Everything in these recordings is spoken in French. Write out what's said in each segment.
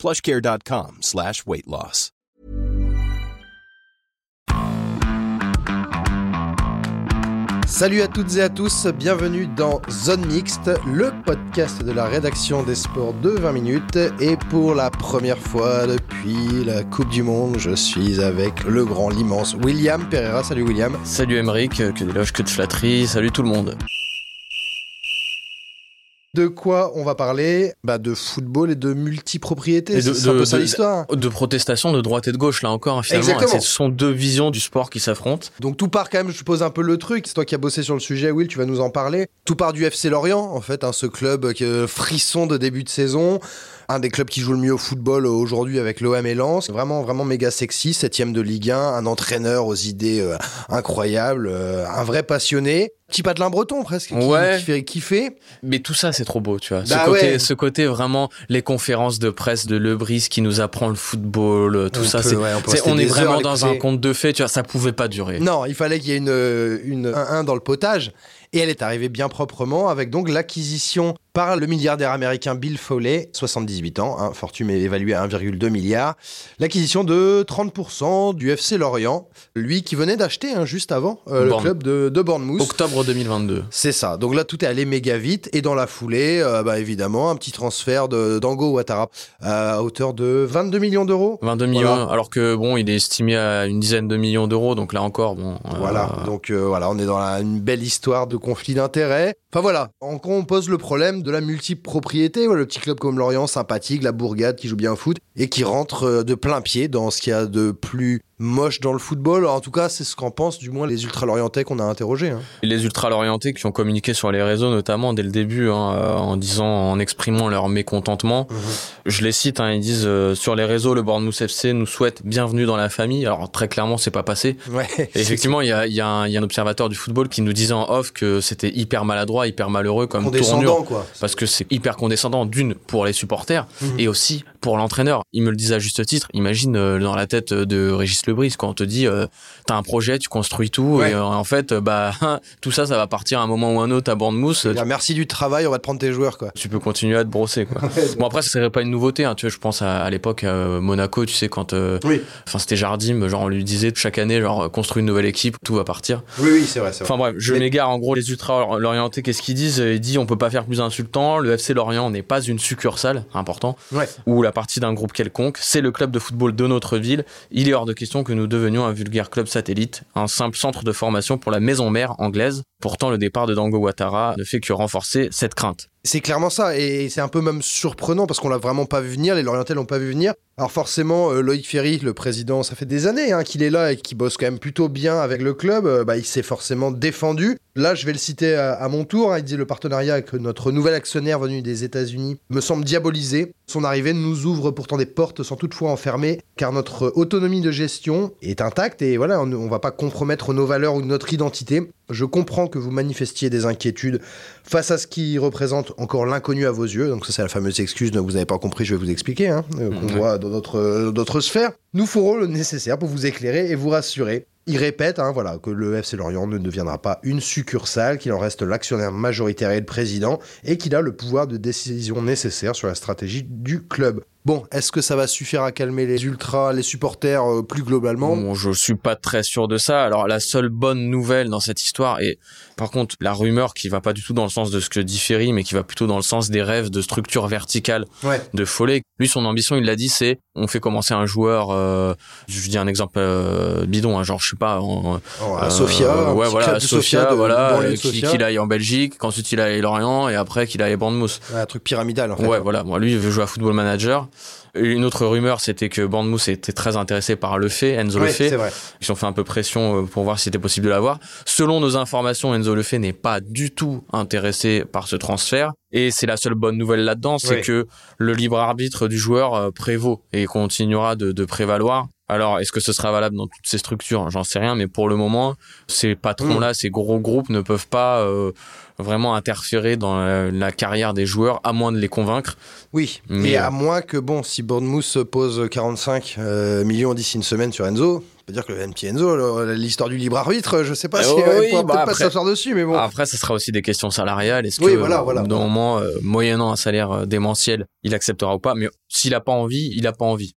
plushcare.com slash weight loss. Salut à toutes et à tous, bienvenue dans Zone Mixte, le podcast de la rédaction des sports de 20 minutes. Et pour la première fois depuis la Coupe du Monde, je suis avec le grand, l'immense William Pereira. Salut William. Salut Emeric, que d'éloges, que de flatteries, salut tout le monde. De quoi on va parler? Bah De football et de multipropriété. Et de- C'est un peu ça de- l'histoire. De protestation de droite et de gauche, là encore, hein, finalement. Exactement. Ce sont deux visions du sport qui s'affrontent. Donc tout part quand même, je pose un peu le truc, c'est toi qui as bossé sur le sujet Will, tu vas nous en parler. Tout part du FC Lorient, en fait, hein, ce club qui est frisson de début de saison, un des clubs qui joue le mieux au football euh, aujourd'hui avec l'OM et Lens, vraiment vraiment méga sexy, septième de Ligue 1, un entraîneur aux idées euh, incroyables, euh, un vrai passionné, petit patelin breton presque, qui, Ouais. qui fait kiffer. Mais tout ça, c'est trop beau, tu vois. Bah ce, côté, ouais. ce côté vraiment, les conférences de presse de Lebris qui nous apprend le football, tout On ça. peut- c'est, ouais, on rester on est vraiment dans un conte de fées, tu vois. Ça pouvait pas durer. Non, il fallait qu'il y ait une, une 1-1 dans le potage. Et elle est arrivée bien proprement avec donc l'acquisition par le milliardaire américain Bill Foley, 78 ans, hein, fortune évaluée à 1,2 milliard, l'acquisition de 30% du FC Lorient, lui qui venait d'acheter hein, juste avant euh, le club de, de Bournemouth. Octobre 2022. C'est ça. Donc là, tout est allé méga vite. Et dans la foulée, euh, bah, évidemment, un petit transfert de d'Ango Ouattara euh, à hauteur de 22 millions d'euros. 22 millions, Voilà. alors que bon, il est estimé à une dizaine de millions d'euros, donc là encore, bon. Voilà, donc voilà, on est dans la- une belle histoire de conflit d'intérêts. Enfin voilà, on pose le problème de la multipropriété. Voilà, le petit club comme Lorient, sympathique, la bourgade qui joue bien au foot et qui rentre euh, de plein pied dans ce qu'il y a de plus moche dans le football. En tout cas, c'est ce qu'en pensent du moins les ultra-lorientais qu'on a interrogés. hein. Les ultra-lorientés qui ont communiqué sur les réseaux, notamment dès le début, hein, euh, en disant, en exprimant leur mécontentement. Je les cite, hein, ils disent euh, sur les réseaux, le Bournemouth FC nous souhaite bienvenue dans la famille. Alors très clairement, c'est pas passé. Ouais. Et effectivement, il y a, y, a y a un observateur du football qui nous disait en off que c'était hyper maladroit, hyper malheureux comme condescendant tournure. quoi. Parce que c'est hyper condescendant, d'une, pour les supporters, Mhm. et aussi pour l'entraîneur. Il me le disait à juste titre. Imagine euh, dans la tête de Régis Lebris, quand on te dit, euh, t'as un projet, tu construis tout, Ouais. et euh, en fait, euh, bah, tout ça, ça va partir à un moment ou un autre à Bournemouth. Dire merci du travail, on va te prendre tes joueurs quoi. Tu peux continuer à te brosser, quoi. Bon, après, ça serait pas une nouveauté, hein. Tu vois, je pense à, à l'époque, à Monaco, tu sais, quand, euh, Oui, enfin, c'était Jardim, genre, on lui disait chaque année, genre, construis une nouvelle équipe, tout va partir. oui, oui, c'est vrai. Enfin bref, je Mais- m'égare. En gros, les ultra-lorientés, qu'est-ce qu'ils disent? Ils disent on peut pas faire plus insultant. Le FC Lorient n'est pas une succursale, important, Ouais. ou la partie d'un groupe quelconque. C'est le club de football de notre ville. Il est hors de question que nous devenions un vulgaire club satellite, un simple centre de formation pour la maison mère anglaise. Pourtant, le départ de Dango Ouattara ne fait que renforcer cette crainte. C'est clairement ça, et c'est un peu même surprenant parce qu'on l'a vraiment pas vu venir, les Lorientais l'ont pas vu venir. Alors forcément, euh, Loïc Ferry, le président, ça fait des années hein, qu'il est là et qu'il bosse quand même plutôt bien avec le club, euh, bah, il s'est forcément défendu. Là, je vais le citer à, mon tour, hein, il dit le partenariat avec notre nouvel actionnaire venu des États-Unis me semble diabolisé. Son arrivée nous ouvre pourtant des portes sans toutefois enfermer, car notre autonomie de gestion est intacte et voilà, on ne on va pas compromettre nos valeurs ou notre identité. Je comprends que vous manifestiez des inquiétudes face à ce qui représente encore l'inconnu à vos yeux. Donc ça c'est la fameuse excuse, vous n'avez pas compris, je vais vous expliquer, hein, euh, qu'on voit dans notre, euh, dans notre sphère. Nous ferons le nécessaire pour vous éclairer et vous rassurer. Il répète hein, voilà, que le FC Lorient ne deviendra pas une succursale, qu'il en reste l'actionnaire majoritaire et le président, et qu'il a le pouvoir de décision nécessaire sur la stratégie du club. Bon, est-ce que ça va suffire à calmer les ultras, les supporters euh, plus globalement? Bon, je suis pas très sûr de ça. Alors la seule bonne nouvelle dans cette histoire est par contre la rumeur qui va pas du tout dans le sens de ce que dit Ferry, mais qui va plutôt dans le sens des rêves de structure verticale Ouais. de Follet. Lui, son ambition, il l'a dit, c'est on fait commencer un joueur. euh, je dis un exemple euh, bidon, hein, genre je sais pas. en- Oh, à euh, Sofia, ouais, voilà, à Sofia, de- voilà, euh, qu'il aille en Belgique, qu'ensuite il aille à Lorient et après qu'il aille à Bournemouth. Ouais, un truc pyramidal en fait. Ouais, voilà. Moi, lui, il veut jouer à Football Manager. Une autre rumeur, c'était que Bournemouth était très intéressé par Le Fait, Enzo Le Ouais, vrai. Ils ont fait un peu pression euh, pour voir si c'était possible de l'avoir. Selon nos informations, Enzo Le Fait n'est pas du tout intéressé par ce transfert. Et c'est la seule bonne nouvelle là-dedans, c'est que le libre arbitre du joueur euh, prévaut et continuera de, de prévaloir. Alors, est-ce que ce sera valable dans toutes ces structures? J'en sais rien, mais pour le moment, ces patrons-là, ces gros groupes ne peuvent pas euh, vraiment interférer dans la, la carrière des joueurs, à moins de les convaincre. Oui, Mais, euh, à moins que, bon, si Bournemouth pose 45 euh, millions d'ici une semaine sur Enzo, dire que le petit Enzo, l'histoire du libre arbitre, je sais pas Euh, si oui, on pourra bah peut-être pas s'asseoir dessus, mais bon. Après, ce sera aussi des questions salariales. Est-ce Oui, que, voilà, voilà. d'un moment, euh, moyennant un salaire euh, démentiel, il acceptera ou pas? Mais s'il a pas envie, il a pas envie.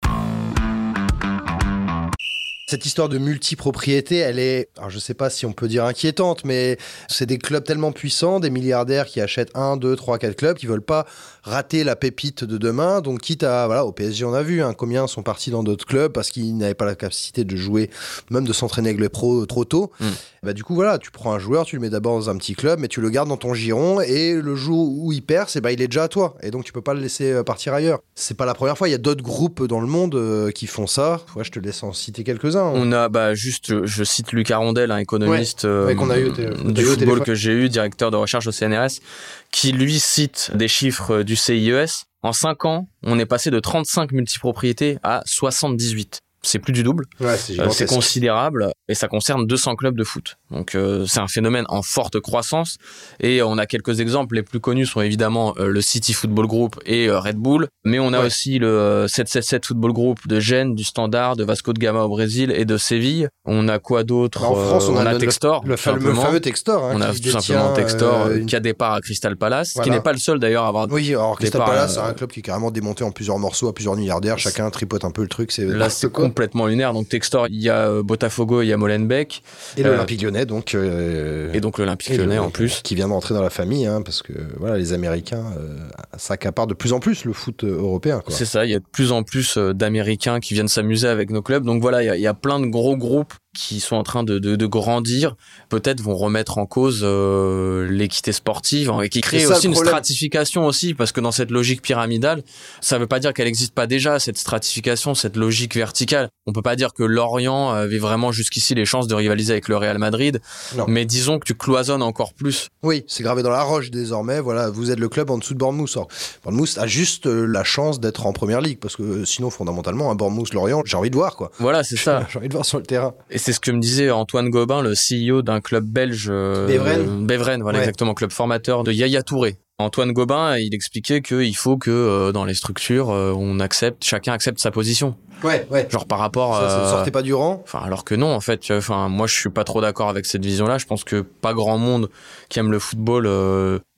Cette histoire de multipropriété, elle est, alors je sais pas si on peut dire inquiétante, mais c'est des clubs tellement puissants, des milliardaires qui achètent un, deux, trois, quatre clubs, qui veulent pas rater la pépite de demain. Donc quitte à, voilà, au PSG on a vu, hein, combien sont partis dans d'autres clubs parce qu'ils n'avaient pas la capacité de jouer, même de s'entraîner avec les pros trop tôt. Mm. Bah du coup voilà, tu prends un joueur, tu le mets d'abord dans un petit club, mais tu le gardes dans ton giron et le jour où il perd, c'est bah il est déjà à toi et donc tu peux pas le laisser euh, partir ailleurs. C'est pas la première fois, il y a d'autres groupes dans le monde euh, qui font ça. Ouais, je te laisse en citer quelques-uns. On a, bah, juste, je- cite Luc Arondel, un économiste euh, ouais, a eu du eu au football que j'ai eu, directeur de recherche au CNRS, qui lui cite des chiffres euh, du CIES. En 5 ans, on est passé de 35 multipropriétés à 78. C'est plus du double. Ouais, c'est Euh, c'est considérable et ça concerne 200 clubs de foot. Donc euh, c'est un phénomène en forte croissance et on a quelques exemples. Les plus connus sont évidemment euh, le City Football Group et euh, Red Bull, mais on a Ouais. aussi le euh, 777 Football Group de Gênes, du Standard, de Vasco de Gama au Brésil et de Séville. On a quoi d'autre Bah, en France, on a le- Textor, le fameux, Textor. hein, on a tout simplement Textor une- qui a départ à Crystal Palace, Voilà. qui n'est pas le seul d'ailleurs à avoir. Oui, alors Crystal départ, Palace, c'est un club qui est carrément démonté en plusieurs morceaux à plusieurs milliardaires. Chacun tripote un peu le truc. C'est Complètement lunaire. Donc Textor, il y a euh, Botafogo, il y a Molenbeek Et euh, l'Olympique lyonnais, donc. euh, et donc l'Olympique Lyonnais en plus. Qui vient d'entrer dans la famille, hein, parce que voilà, les Américains euh, s'accaparent de plus en plus le foot euh, européen. C'est ça, il y a de plus en plus euh, d'Américains qui viennent s'amuser avec nos clubs. Donc voilà, il y a, il y a plein de gros groupes qui sont en train de, de, de grandir, peut-être vont remettre en cause euh, l'équité sportive hein, et qui ça, aussi une stratification aussi, parce que dans cette logique pyramidale, ça veut pas dire qu'elle n'existe pas déjà, cette stratification, cette logique verticale. On peut pas dire que Lorient avait vraiment jusqu'ici les chances de rivaliser avec le Real Madrid, Non. mais disons que tu cloisonnes encore plus. Oui, c'est gravé dans la roche désormais. Voilà, vous êtes le club en dessous de Bournemouth. Alors, Bournemouth a juste euh, la chance d'être en première ligue, parce que euh, sinon, fondamentalement, un Bournemouth-Lorient, j'ai envie de voir, quoi. Voilà, c'est ça. J'ai envie de voir sur le terrain. Et c'est ce que me disait Antoine Gobin, le CEO d'un club belge. euh, Beveren. Beveren, voilà Ouais. exactement, club formateur de Yaya Touré. Antoine Gobin, il expliquait qu'il faut que euh, dans les structures, euh, on accepte, chacun accepte sa position. Ouais, ouais. Genre par rapport. Ça, ça ne sortait pas du rang. Enfin, alors que non, en fait, enfin, moi, je suis pas trop d'accord avec cette vision-là. Je pense que pas grand monde qui aime le football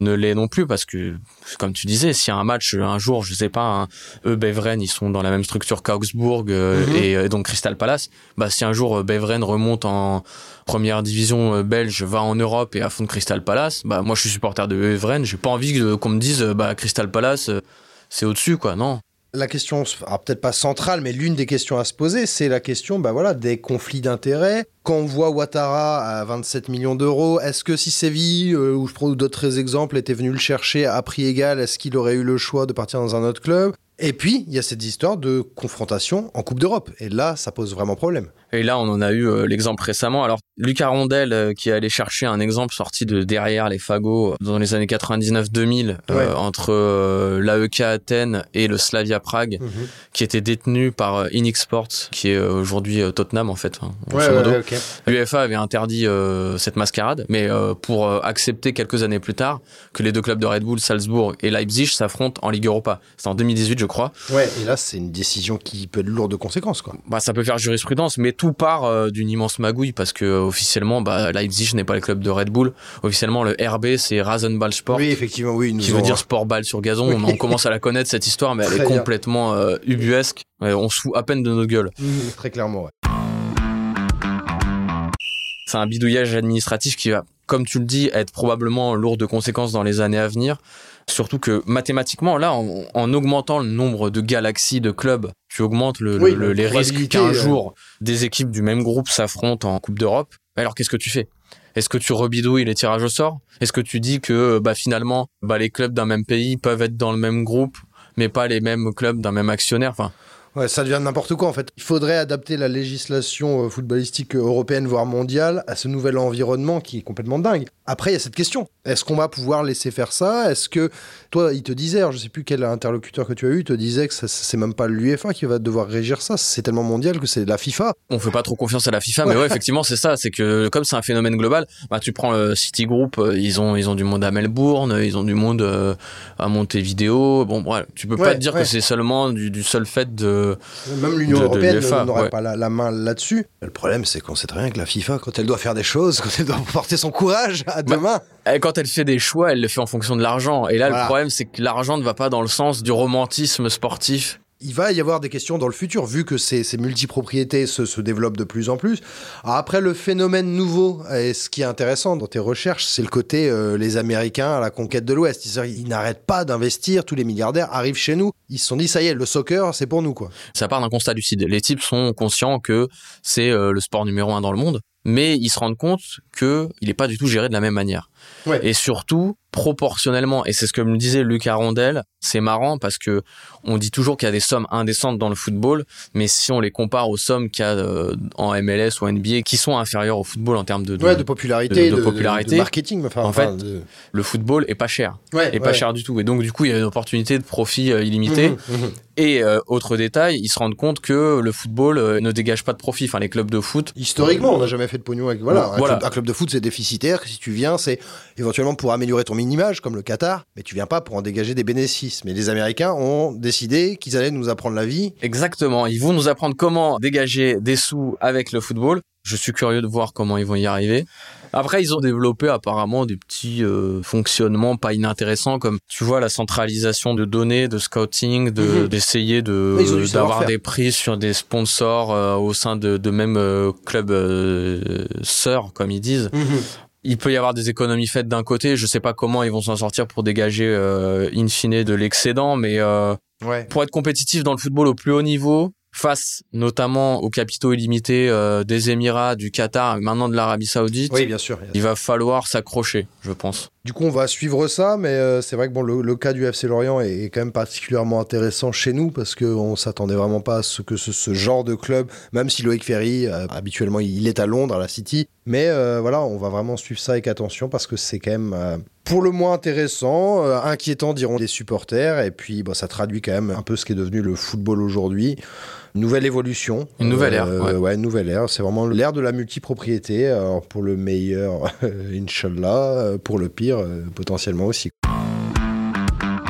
ne l'est non plus, parce que, comme tu disais, s'il y a un match un jour, je sais pas, un, eux, Beveren, ils sont dans la même structure qu'Augsbourg euh, Mhm. et, et donc Crystal Palace. Bah, si un jour euh, Beveren remonte en première division euh, belge, va en Europe et affronte Crystal Palace, bah, moi, je suis supporter de Beveren. J'ai pas envie qu'on me dise, euh, bah, Crystal Palace, euh, c'est au-dessus, quoi. Non. La question, alors peut-être pas centrale, mais l'une des questions à se poser, c'est la question bah voilà, des conflits d'intérêts. Quand on voit Ouattara à 27 millions d'euros, est-ce que si Séville, euh, ou je prends d'autres exemples, était venu le chercher à prix égal, est-ce qu'il aurait eu le choix de partir dans un autre club? Et puis, il y a cette histoire de confrontation en Coupe d'Europe. Et là, ça pose vraiment problème. Et là, on en a eu euh, l'exemple récemment. Alors, Lucas Rondel, euh, qui est allé chercher un exemple sorti de derrière les fagots euh, dans les années 99-2000, euh, Ouais. entre l'AEK Athènes et le Slavia Prague, qui était détenu par Inix Sports, qui est aujourd'hui Tottenham, en fait. hein, grosso modo. ok. L'UEFA avait interdit cette mascarade, mais pour accepter quelques années plus tard que les deux clubs de Red Bull, Salzbourg et Leipzig s'affrontent en Ligue Europa. C'était en 2018, je crois. Ouais, et là, c'est une décision qui peut être lourde de conséquences, quoi. Bah, ça peut faire jurisprudence, mais tout part euh, d'une immense magouille parce que euh, officiellement, bah, Leipzig n'est pas le club de Red Bull. Officiellement, le RB c'est Rasenballsport, Oui, effectivement, oui. nous qui ont- veut dire sport balle sur gazon. Oui. On, on commence à la connaître cette histoire, mais elle Très est complètement euh, ubuesque. Ouais, on se fout à peine de nos gueules. Mhm, Très clairement, ouais. C'est un bidouillage administratif qui va, comme tu le dis, être probablement lourd de conséquences dans les années à venir. Surtout que mathématiquement, là, en, en augmentant le nombre de galaxies de clubs, tu augmentes le- Oui, le- les risques qu'un euh. jour des équipes du même groupe s'affrontent en Coupe d'Europe. Alors qu'est-ce que tu fais? Est-ce que tu rebidouilles les tirages au sort? Est-ce que tu dis que bah, finalement, bah, les clubs d'un même pays peuvent être dans le même groupe mais pas les mêmes clubs d'un même actionnaire? Enfin, Ouais, ça devient n'importe quoi en fait. Il faudrait adapter la législation euh, footballistique européenne, voire mondiale, à ce nouvel environnement qui est complètement dingue. Après, il y a cette question. Est-ce qu'on va pouvoir laisser faire ça? Est-ce que, toi, il te disait, alors, je sais plus quel interlocuteur que tu as eu, te disait que c'est même pas l'UEFA qui va devoir régir ça, c'est tellement mondial que c'est la FIFA. On fait pas trop confiance à la FIFA, mais ouais, effectivement, c'est ça. C'est que comme c'est un phénomène global, bah, tu prends le City Group, euh, ils ont, ils ont du monde à Melbourne, ils ont du monde euh, à Montevideo. Bon, ouais, tu peux pas te dire que c'est seulement du, du, seul fait de même l'Union européenne n'aurait pas la, main là-dessus. Le problème, c'est qu'on sait très bien que la FIFA, quand elle doit faire des choses, quand elle doit porter son courage à deux mains. Quand elle fait des choix, elle le fait en fonction de l'argent. Et là, le problème, c'est que l'argent ne va pas dans le sens du romantisme sportif il va y avoir des questions dans le futur, vu que ces, multipropriétés se, développent de plus en plus. après, le phénomène nouveau, et ce qui est intéressant dans tes recherches, c'est le côté euh, les Américains à la conquête de l'Ouest. Ils, ils n'arrêtent pas d'investir, tous les milliardaires arrivent chez nous. Ils se sont dit, ça y est, le soccer, c'est pour nous. quoi. Ça part d'un constat lucide. Les types sont conscients que c'est euh, le sport numéro un dans le monde, mais ils se rendent compte qu'il n'est pas du tout géré de la même manière. Et surtout, proportionnellement, et c'est ce que me disait Luc Arondel, c'est marrant parce que on dit toujours qu'il y a des sommes indécentes dans le football, mais si on les compare aux sommes qu'il y a euh, en MLS ou NBA qui sont inférieures au football en termes de, de, popularité, de, popularité, marketing, en fait, le football est pas cher, est pas cher du tout, et donc du coup il y a une opportunité de profit euh, illimité. Mmh, mmh, mmh. Et euh, autre détail, ils se rendent compte que le football ne dégage pas de profit. Enfin, les clubs de foot. Historiquement, on n'a jamais fait de pognon avec. Voilà, un, Club, de foot, c'est déficitaire. Si tu viens, c'est éventuellement pour améliorer ton mini-image, comme le Qatar, mais tu viens pas pour en dégager des bénéfices. Mais les Américains ont décidé qu'ils allaient nous apprendre la vie. Exactement. Ils vont nous apprendre comment dégager des sous avec le football. Je suis curieux de voir comment ils vont y arriver. Après, ils ont développé apparemment des petits euh, fonctionnements pas inintéressants, comme tu vois la centralisation de données, de scouting, de mhm. d'essayer de d'avoir des prix sur des sponsors euh, au sein de, de même euh, clubs sœurs, comme ils disent. Mhm. Il peut y avoir des économies faites d'un côté. Je sais pas comment ils vont s'en sortir pour dégager in fine de l'excédent, mais pour être compétitif dans le football au plus haut niveau, face notamment aux capitaux illimités euh, des Émirats, du Qatar, maintenant de l'Arabie Saoudite. Oui, bien sûr. Il va falloir s'accrocher, je pense. Du coup, on va suivre ça, mais euh, c'est vrai que bon, le, cas du FC Lorient est, quand même particulièrement intéressant chez nous parce qu'on s'attendait vraiment pas à ce que ce, genre de club, même si Loïc Ferry, euh, habituellement, il est à Londres, à la City. Mais voilà, on va vraiment suivre ça avec attention parce que c'est quand même pour le moins intéressant, inquiétant diront des supporters, et puis bon, ça traduit quand même un peu ce qui est devenu le football aujourd'hui nouvelle évolution. Une nouvelle ère. Euh, ouais. une nouvelle ère. C'est vraiment l'ère de la multipropriété. Alors pour le meilleur, Inch'Allah, euh, pour le pire, euh, potentiellement aussi.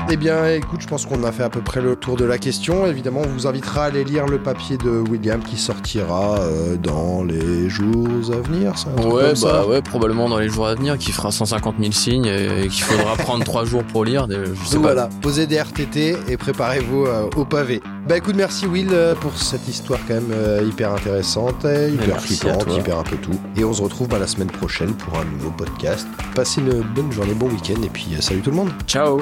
Eh bien, écoute, je pense qu'on a fait à peu près le tour de la question. Évidemment, on vous invitera à aller lire le papier de William qui sortira euh, dans les jours à venir. Ouais, bah ouais, probablement dans les jours à venir, qui fera 150 000 signes et, qu'il faudra prendre trois jours pour lire. Je sais voilà, posez des RTT et préparez-vous euh, au pavé. Bah écoute, merci Will euh, pour cette histoire quand même hyper intéressante, hyper flippante, hyper un peu tout. Et on se retrouve bah, la semaine prochaine pour un nouveau podcast. Passez une bonne journée, bon week-end et puis salut tout le monde. Ciao